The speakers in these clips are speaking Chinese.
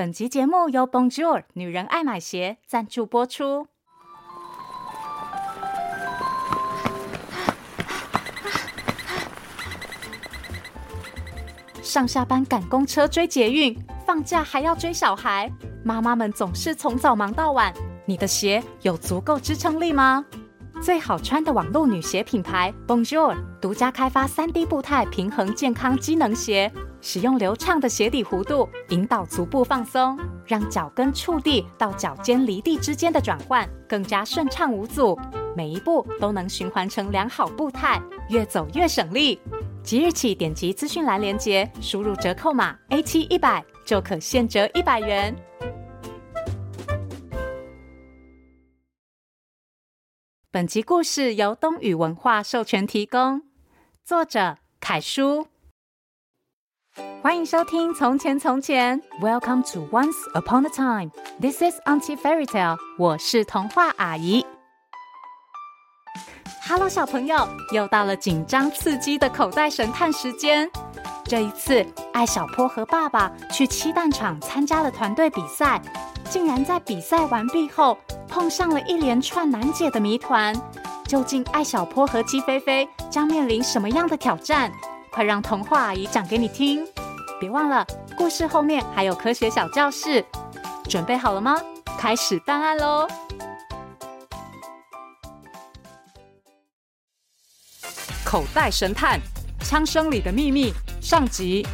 本集节目由 Bonjour 女人爱买鞋赞助播出。上下班赶公车追捷运，放假还要追小孩，妈妈们总是从早忙到晚。你的鞋有足够支撑力吗？最好穿的网络女鞋品牌 Bonjour 独家开发 3D 步态平衡健康机能鞋，使用流畅的鞋底弧度引导足部放松，让脚跟触地到脚尖离地之间的转换更加顺畅无阻，每一步都能循环成良好步态，越走越省力。即日起点击资讯栏链接，输入折扣码 A 七一百就可现折一百元。本集故事由东雨文化授权提供，作者凯叔。欢迎收听《从前从前》，Welcome to Once Upon a Time。This is Auntie Fairy Tale。我是童话阿姨。Hello，小朋友，又到了紧张刺激的口袋神探时间。这一次，艾小坡和爸爸去漆蛋厂参加了团队比赛，竟然在比赛完毕后。碰上了一连串难解的谜团，究竟艾小坡和鸡飞飞将面临什么样的挑战？快让童话阿姨讲给你听！别忘了，故事后面还有科学小教室，准备好了吗？开始办案喽！口袋神探：枪声里的秘密上集。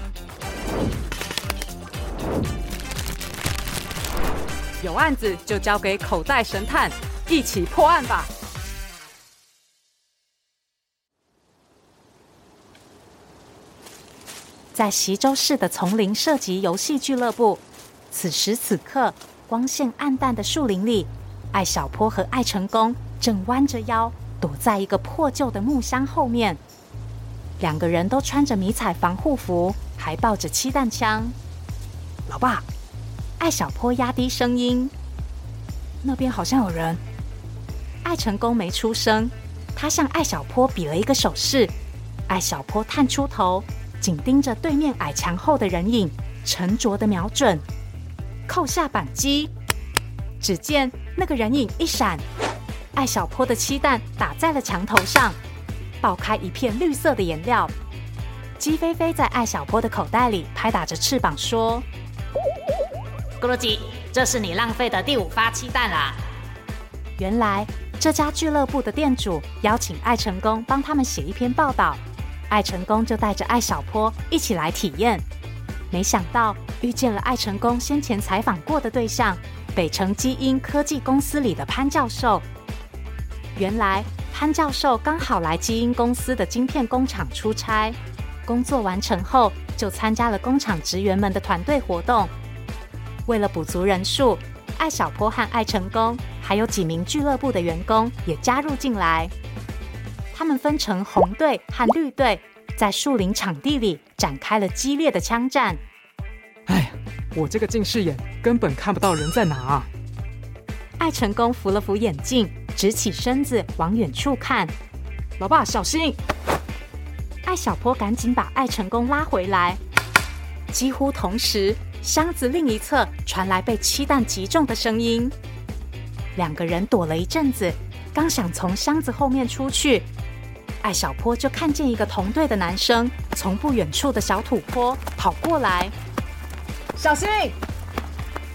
有案子就交给口袋神探，一起破案吧！在席州市的丛林射击游戏俱乐部，此时此刻，光线暗淡的树林里，艾小坡和艾成功正弯着腰躲在一个破旧的木箱后面。两个人都穿着迷彩防护服，还抱着漆弹枪。老爸。艾小坡压低声音：“那边好像有人。”艾成功没出声，他向艾小坡比了一个手势。艾小坡探出头，紧盯着对面矮墙后的人影，沉着的瞄准，扣下扳机。只见那个人影一闪，艾小坡的漆弹打在了墙头上，爆开一片绿色的颜料。鸡飞飞在艾小坡的口袋里拍打着翅膀说。咕噜鸡，这是你浪费的第五发漆弹啦！原来这家俱乐部的店主邀请艾成功帮他们写一篇报道，艾成功就带着艾小坡一起来体验。没想到遇见了艾成功先前采访过的对象——北城基因科技公司里的潘教授。原来潘教授刚好来基因公司的晶片工厂出差，工作完成后就参加了工厂职员们的团队活动。为了补足人数，艾小坡和艾成功还有几名俱乐部的员工也加入进来。他们分成红队和绿队，在树林场地里展开了激烈的枪战。哎呀，我这个近视眼根本看不到人在哪啊！艾成功扶了扶眼镜，直起身子往远处看。老爸，小心！艾小坡赶紧把艾成功拉回来。几乎同时。箱子另一侧传来被漆弹击中的声音，两个人躲了一阵子，刚想从箱子后面出去，艾小坡就看见一个同队的男生从不远处的小土坡跑过来，小心！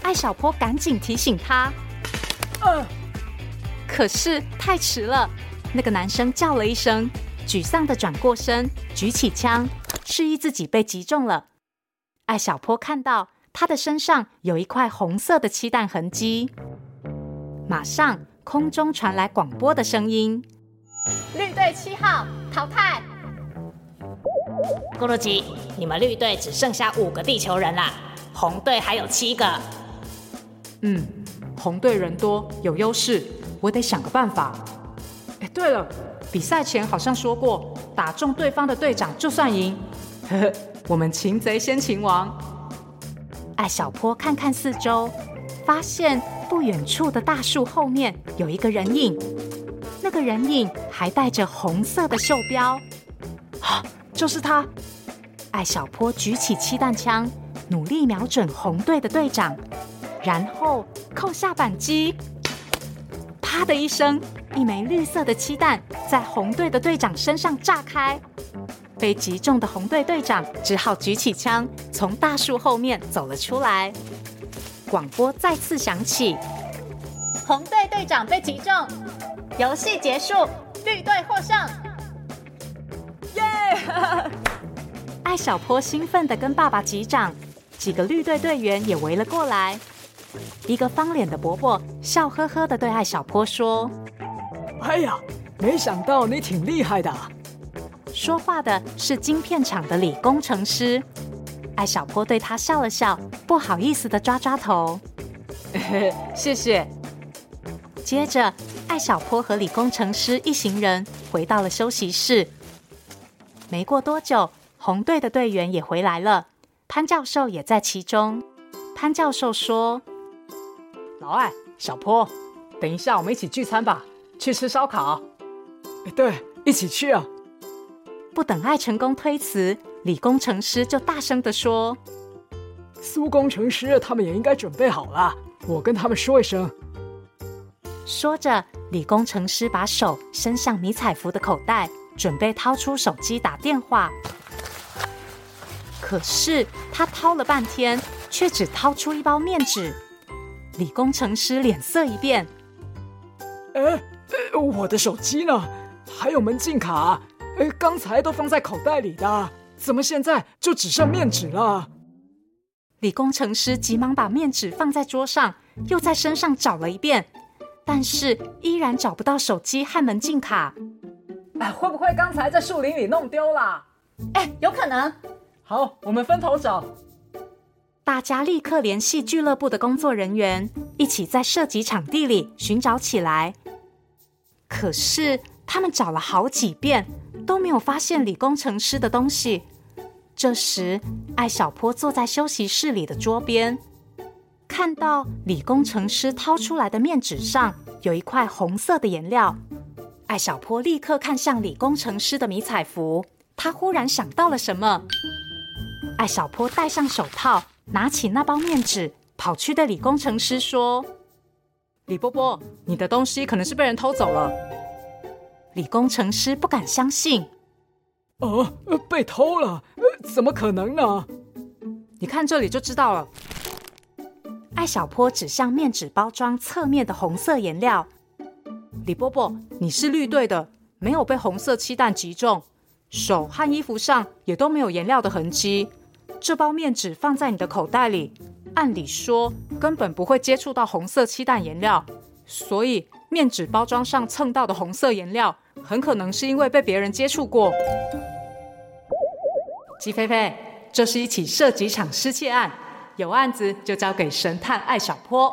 艾小坡赶紧提醒他，呃，可是太迟了，那个男生叫了一声，沮丧的转过身，举起枪，示意自己被击中了。艾小坡看到。他的身上有一块红色的漆弹痕迹。马上，空中传来广播的声音：“绿队七号淘汰。”咕噜鸡，你们绿队只剩下五个地球人了，红队还有七个。嗯，红队人多有优势，我得想个办法。哎，对了，比赛前好像说过，打中对方的队长就算赢。呵呵，我们擒贼先擒王。艾小坡看看四周，发现不远处的大树后面有一个人影，那个人影还带着红色的袖标，啊，就是他！艾小坡举起气弹枪，努力瞄准红队的队长，然后扣下扳机。啪的一声，一枚绿色的气弹在红队的队长身上炸开。被击中的红队队长只好举起枪，从大树后面走了出来。广播再次响起：“红队队长被击中，游戏结束，绿队获胜。”耶！艾小坡兴奋地跟爸爸击掌，几个绿队队员也围了过来。一个方脸的伯伯笑呵呵地对艾小坡说：“哎呀，没想到你挺厉害的。”说话的是晶片厂的李工程师，艾小坡对他笑了笑，不好意思的抓抓头。谢谢。接着，艾小坡和李工程师一行人回到了休息室。没过多久，红队的队员也回来了，潘教授也在其中。潘教授说：“老艾、小坡，等一下我们一起聚餐吧，去吃烧烤。”对，一起去啊。不等爱成功推辞，李工程师就大声地说：“苏工程师他们也应该准备好了，我跟他们说一声。”说着，李工程师把手伸向迷彩服的口袋，准备掏出手机打电话。可是他掏了半天，却只掏出一包面纸。李工程师脸色一变：“哎，我的手机呢？还有门禁卡？”哎，刚才都放在口袋里的，怎么现在就只剩面纸了？李工程师急忙把面纸放在桌上，又在身上找了一遍，但是依然找不到手机和门禁卡。哎，会不会刚才在树林里弄丢了？哎，有可能。好，我们分头找。大家立刻联系俱乐部的工作人员，一起在射击场地里寻找起来。可是他们找了好几遍。都没有发现李工程师的东西。这时，艾小坡坐在休息室里的桌边，看到李工程师掏出来的面纸上有一块红色的颜料。艾小坡立刻看向李工程师的迷彩服，他忽然想到了什么。艾小坡戴上手套，拿起那包面纸，跑去对李工程师说：“李波波，你的东西可能是被人偷走了。”李工程师不敢相信，啊，被偷了？怎么可能呢？你看这里就知道了。艾小坡指向面纸包装侧面的红色颜料。李伯伯，你是绿队的，没有被红色漆弹击中，手和衣服上也都没有颜料的痕迹。这包面纸放在你的口袋里，按理说根本不会接触到红色漆弹颜料，所以面纸包装上蹭到的红色颜料。很可能是因为被别人接触过。鸡飞飞，这是一起涉及场失窃案，有案子就交给神探艾小坡。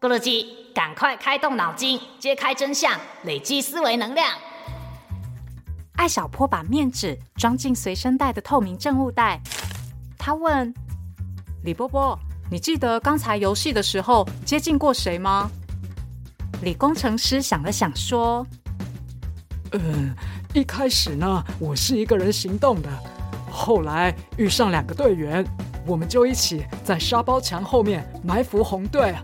咕噜鸡，赶快开动脑筋，揭开真相，累积思维能量。艾小坡把面纸装进随身带的透明证物袋，他问李波波：“你记得刚才游戏的时候接近过谁吗？”李工程师想了想说。嗯，一开始呢，我是一个人行动的，后来遇上两个队员，我们就一起在沙包墙后面埋伏红队。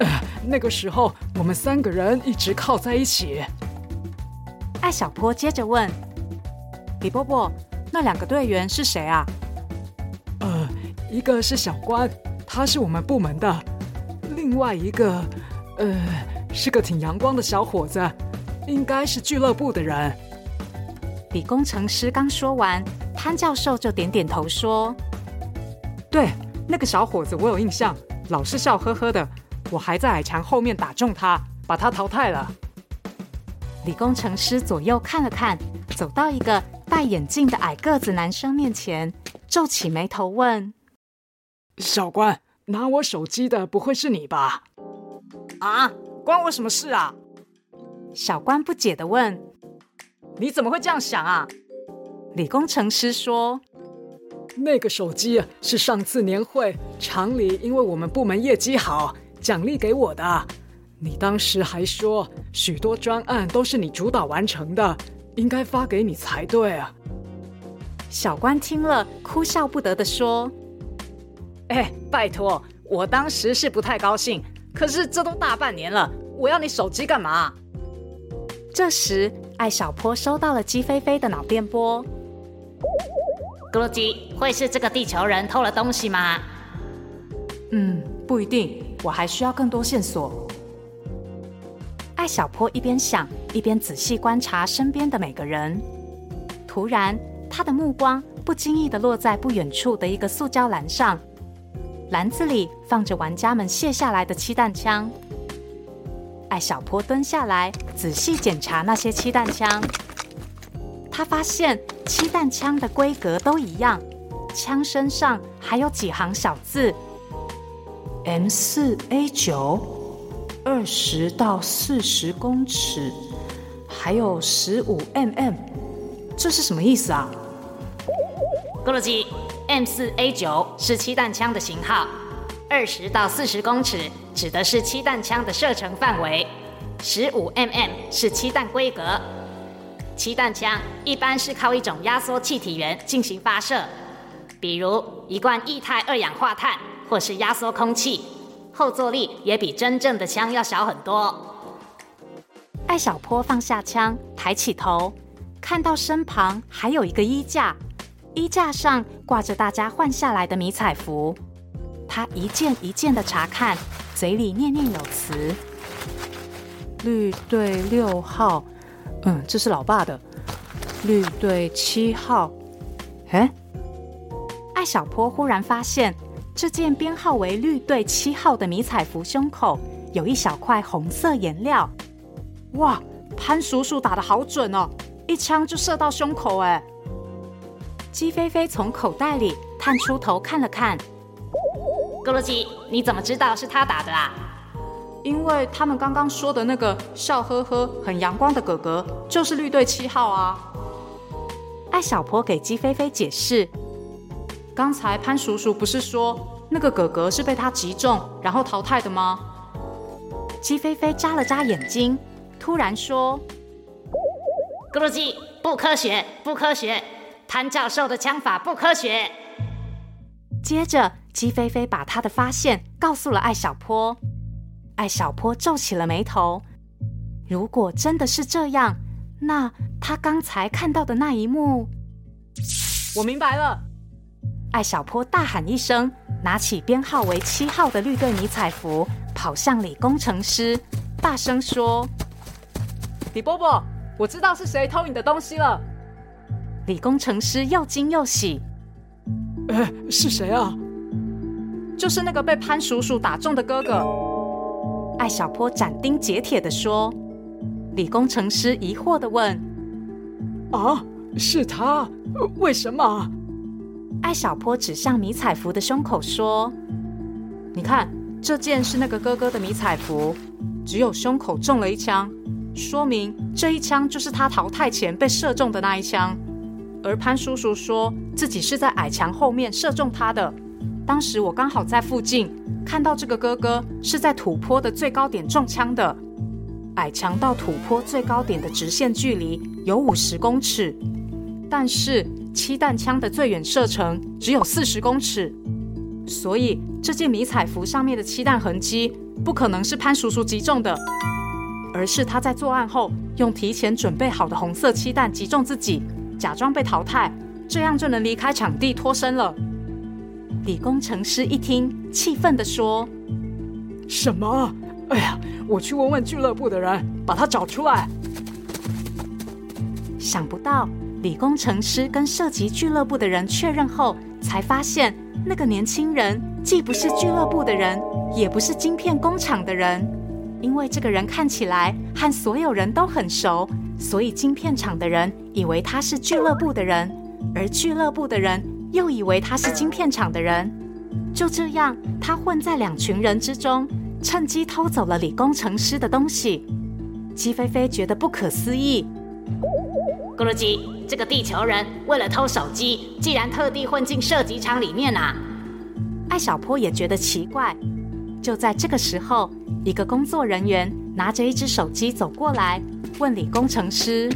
呃，那个时候我们三个人一直靠在一起。艾小坡接着问：“李伯伯，那两个队员是谁啊？”呃，一个是小关，他是我们部门的；另外一个，呃，是个挺阳光的小伙子。应该是俱乐部的人。李工程师刚说完，潘教授就点点头说：“对，那个小伙子我有印象，老是笑呵呵的。我还在矮墙后面打中他，把他淘汰了。”李工程师左右看了看，走到一个戴眼镜的矮个子男生面前，皱起眉头问：“小关，拿我手机的不会是你吧？”“啊，关我什么事啊？”小关不解的问：“你怎么会这样想啊？”李工程师说：“那个手机是上次年会厂里因为我们部门业绩好，奖励给我的。你当时还说许多专案都是你主导完成的，应该发给你才对啊。”小关听了，哭笑不得的说：“哎，拜托，我当时是不太高兴，可是这都大半年了，我要你手机干嘛？这时，艾小坡收到了鸡飞飞的脑电波。咕噜鸡，会是这个地球人偷了东西吗？嗯，不一定，我还需要更多线索。艾小坡一边想，一边仔细观察身边的每个人。突然，他的目光不经意的落在不远处的一个塑胶篮上，篮子里放着玩家们卸下来的气弹枪。艾小坡蹲下来，仔细检查那些气弹枪。他发现气弹枪的规格都一样，枪身上还有几行小字：M 四 A 九，二十到四十公尺，还有十五 mm。这是什么意思啊？咕噜鸡，M 四 A 九是气弹枪的型号，二十到四十公尺指的是漆弹枪的射程范围，十五 mm 是漆弹规格。漆弹枪一般是靠一种压缩气体源进行发射，比如一罐液态二氧化碳，或是压缩空气，后坐力也比真正的枪要小很多。艾小坡放下枪，抬起头，看到身旁还有一个衣架，衣架上挂着大家换下来的迷彩服，他一件一件的查看，嘴里念念有词：“绿队六号。”嗯，这是老爸的绿队七号。哎，艾小坡忽然发现，这件编号为绿队七号的迷彩服胸口有一小块红色颜料。哇，潘叔叔打的好准哦，一枪就射到胸口哎！鸡飞飞从口袋里探出头看了看，咕噜鸡，你怎么知道是他打的啊？因为他们刚刚说的那个笑呵呵、很阳光的哥哥，就是绿队七号啊。艾小婆给鸡飞飞解释：刚才潘叔叔不是说那个哥哥是被他击中然后淘汰的吗？鸡飞飞眨了眨眼睛，突然说：“咕噜鸡，不科学，不科学！潘教授的枪法不科学。”接着，鸡飞飞把他的发现告诉了艾小坡。艾小坡皱起了眉头。如果真的是这样，那他刚才看到的那一幕，我明白了。艾小坡大喊一声，拿起编号为七号的绿队迷彩服，跑向李工程师，大声说：“李伯伯，我知道是谁偷你的东西了。”李工程师又惊又喜：“哎，是谁啊？就是那个被潘叔叔打中的哥哥。”艾小坡斩钉截铁地说：“李工程师疑惑地问：‘啊，是他？为什么？’艾小坡指向迷彩服的胸口说：‘你看，这件是那个哥哥的迷彩服，只有胸口中了一枪，说明这一枪就是他淘汰前被射中的那一枪。而潘叔叔说自己是在矮墙后面射中他的，当时我刚好在附近。’”看到这个哥哥是在土坡的最高点中枪的，矮墙到土坡最高点的直线距离有五十公尺，但是漆弹枪的最远射程只有四十公尺，所以这件迷彩服上面的漆弹痕迹不可能是潘叔叔击中的，而是他在作案后用提前准备好的红色漆弹击中自己，假装被淘汰，这样就能离开场地脱身了。李工程师一听，气愤地说：“什么？哎呀，我去问问俱乐部的人，把他找出来。”想不到，李工程师跟涉及俱乐部的人确认后，才发现那个年轻人既不是俱乐部的人，也不是晶片工厂的人。因为这个人看起来和所有人都很熟，所以晶片厂的人以为他是俱乐部的人，而俱乐部的人。又以为他是晶片厂的人，就这样，他混在两群人之中，趁机偷走了李工程师的东西。鸡飞飞觉得不可思议。咕噜鸡，这个地球人为了偷手机，竟然特地混进射击场里面啊！艾小坡也觉得奇怪。就在这个时候，一个工作人员拿着一只手机走过来，问李工程师：“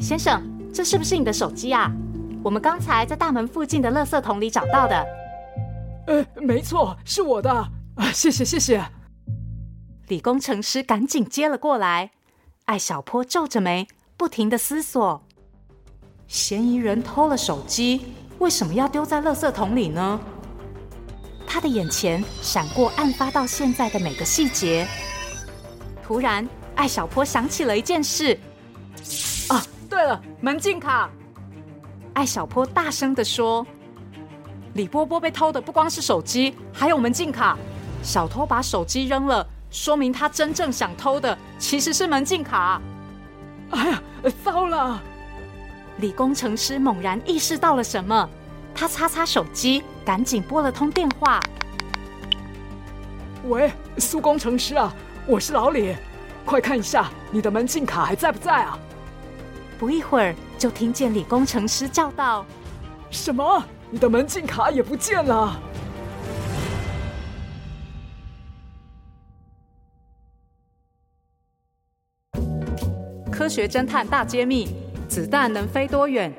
先生，这是不是你的手机啊？”我们刚才在大门附近的垃圾桶里找到的。呃，没错，是我的。啊，谢谢谢谢。李工程师赶紧接了过来。艾小坡皱着眉，不停的思索：嫌疑人偷了手机，为什么要丢在垃圾桶里呢？他的眼前闪过案发到现在的每个细节。突然，艾小坡想起了一件事。啊，对了，门禁卡！艾小坡大声地说：“李波波被偷的不光是手机，还有门禁卡。小偷把手机扔了。”说明他真正想偷的其实是门禁卡。哎呀，糟了！李工程师猛然意识到了什么，他擦擦手机，赶紧拨了通电话。喂，苏工程师啊，我是老李，快看一下你的门禁卡还在不在啊？不一会儿，就听见李工程师叫道：“什么？你的门禁卡也不见了？”科学侦探大揭秘：子弹能飞多远？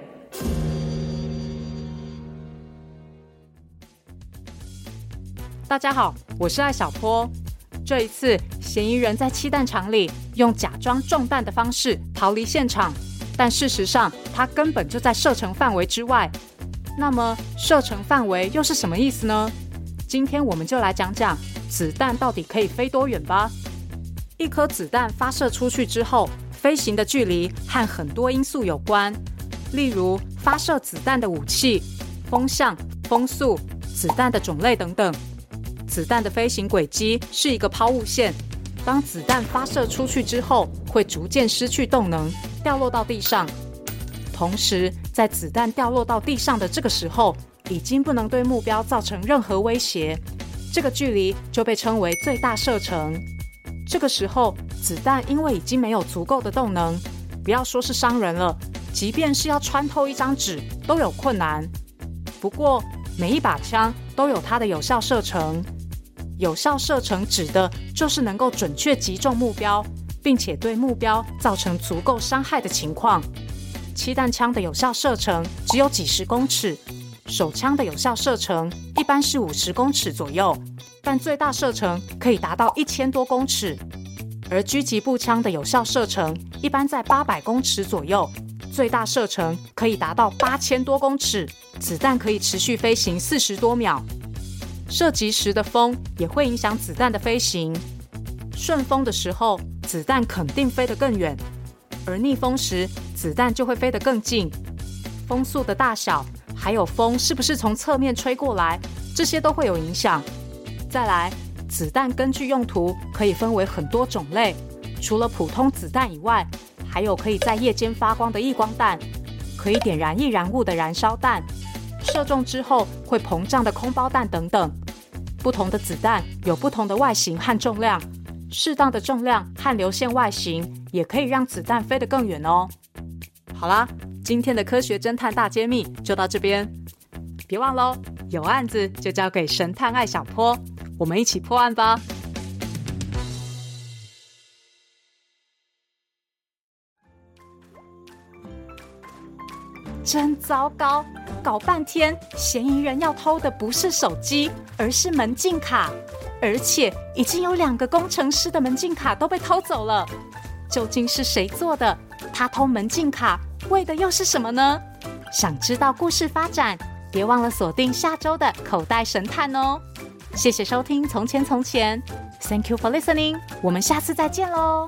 大家好，我是艾小坡。这一次，嫌疑人在气弹厂里用假装中弹的方式逃离现场，但事实上它根本就在射程范围之外。那么，射程范围又是什么意思呢？今天我们就来讲讲子弹到底可以飞多远吧。一颗子弹发射出去之后，飞行的距离和很多因素有关，例如发射子弹的武器、风向、风速、子弹的种类等等。子弹的飞行轨迹是一个抛物线，当子弹发射出去之后，会逐渐失去动能，掉落到地上。同时，在子弹掉落到地上的这个时候，已经不能对目标造成任何威胁，这个距离就被称为最大射程。这个时候，子弹因为已经没有足够的动能，不要说是伤人了，即便是要穿透一张纸都有困难。不过，每一把枪都有它的有效射程，有效射程指的就是能够准确击中目标，并且对目标造成足够伤害的情况。气弹枪的有效射程只有几十公尺，手枪的有效射程一般是五十公尺左右。但最大射程可以达到一千多公尺，而狙击步枪的有效射程一般在八百公尺左右，最大射程可以达到八千多公尺，子弹可以持续飞行四十多秒。射击时的风也会影响子弹的飞行，顺风的时候，子弹肯定飞得更远，而逆风时，子弹就会飞得更近。风速的大小，还有风是不是从侧面吹过来，这些都会有影响。再来，子弹根据用途可以分为很多种类，除了普通子弹以外，还有可以在夜间发光的易光弹，可以点燃易燃物的燃烧弹，射中之后会膨胀的空包弹等等。不同的子弹有不同的外形和重量，适当的重量和流线外形也可以让子弹飞得更远哦。好啦，今天的科学侦探大揭秘就到这边，别忘喽，有案子就交给神探艾小坡。我们一起破案吧！真糟糕，搞半天，嫌疑人要偷的不是手机，而是门禁卡，而且已经有两个工程师的门禁卡都被偷走了。究竟是谁做的？他偷门禁卡为的又是什么呢？想知道故事发展，别忘了锁定下周的口袋神探哦！谢谢收听《从前从前》，Thank you for listening，我们下次再见喽。